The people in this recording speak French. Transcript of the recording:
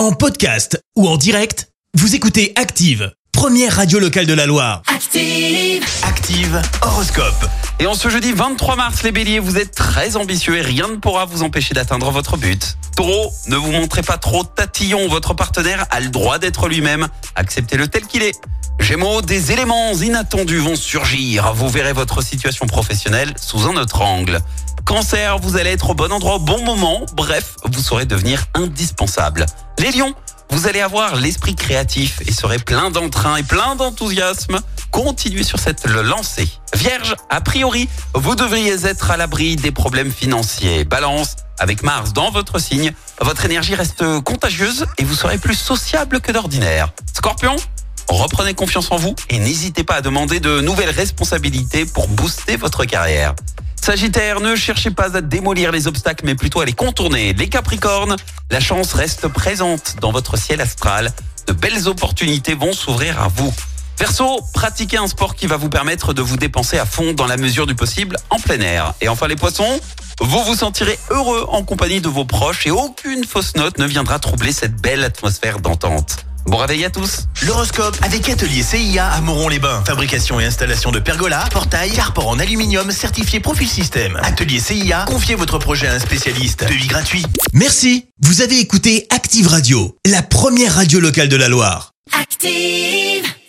En podcast ou en direct, vous écoutez Active, première radio locale de la Loire. Active. Active horoscope. Et en ce jeudi 23 mars, les béliers, vous êtes très ambitieux et rien ne pourra vous empêcher d'atteindre votre but. Taureau, ne vous montrez pas trop tatillon, votre partenaire a le droit d'être lui-même. Acceptez-le tel qu'il est. Gémeaux, des éléments inattendus vont surgir. Vous verrez votre situation professionnelle sous un autre angle. Cancer, vous allez être au bon endroit au bon moment. Bref, vous saurez devenir indispensable. Les lions, vous allez avoir l'esprit créatif et serez plein d'entrain et plein d'enthousiasme. Continuez sur cette lancée. Vierge, a priori, vous devriez être à l'abri des problèmes financiers. Balance, avec Mars dans votre signe, votre énergie reste contagieuse et vous serez plus sociable que d'ordinaire. Scorpion, reprenez confiance en vous et n'hésitez pas à demander de nouvelles responsabilités pour booster votre carrière. Sagittaire, ne cherchez pas à démolir les obstacles, mais plutôt à les contourner. Les Capricornes, la chance reste présente dans votre ciel astral. De belles opportunités vont s'ouvrir à vous. Verseau, pratiquez un sport qui va vous permettre de vous dépenser à fond dans la mesure du possible en plein air. Et enfin les poissons, vous vous sentirez heureux en compagnie de vos proches et aucune fausse note ne viendra troubler cette belle atmosphère d'entente. Bon réveil à tous L'horoscope avec Atelier CIA à Moron-les-Bains. Fabrication et installation de pergolas, portails, carport en aluminium certifié Profil Système. Atelier CIA, confiez votre projet à un spécialiste. Devis gratuit. Merci. Vous avez écouté Active Radio, la première radio locale de la Loire. Active.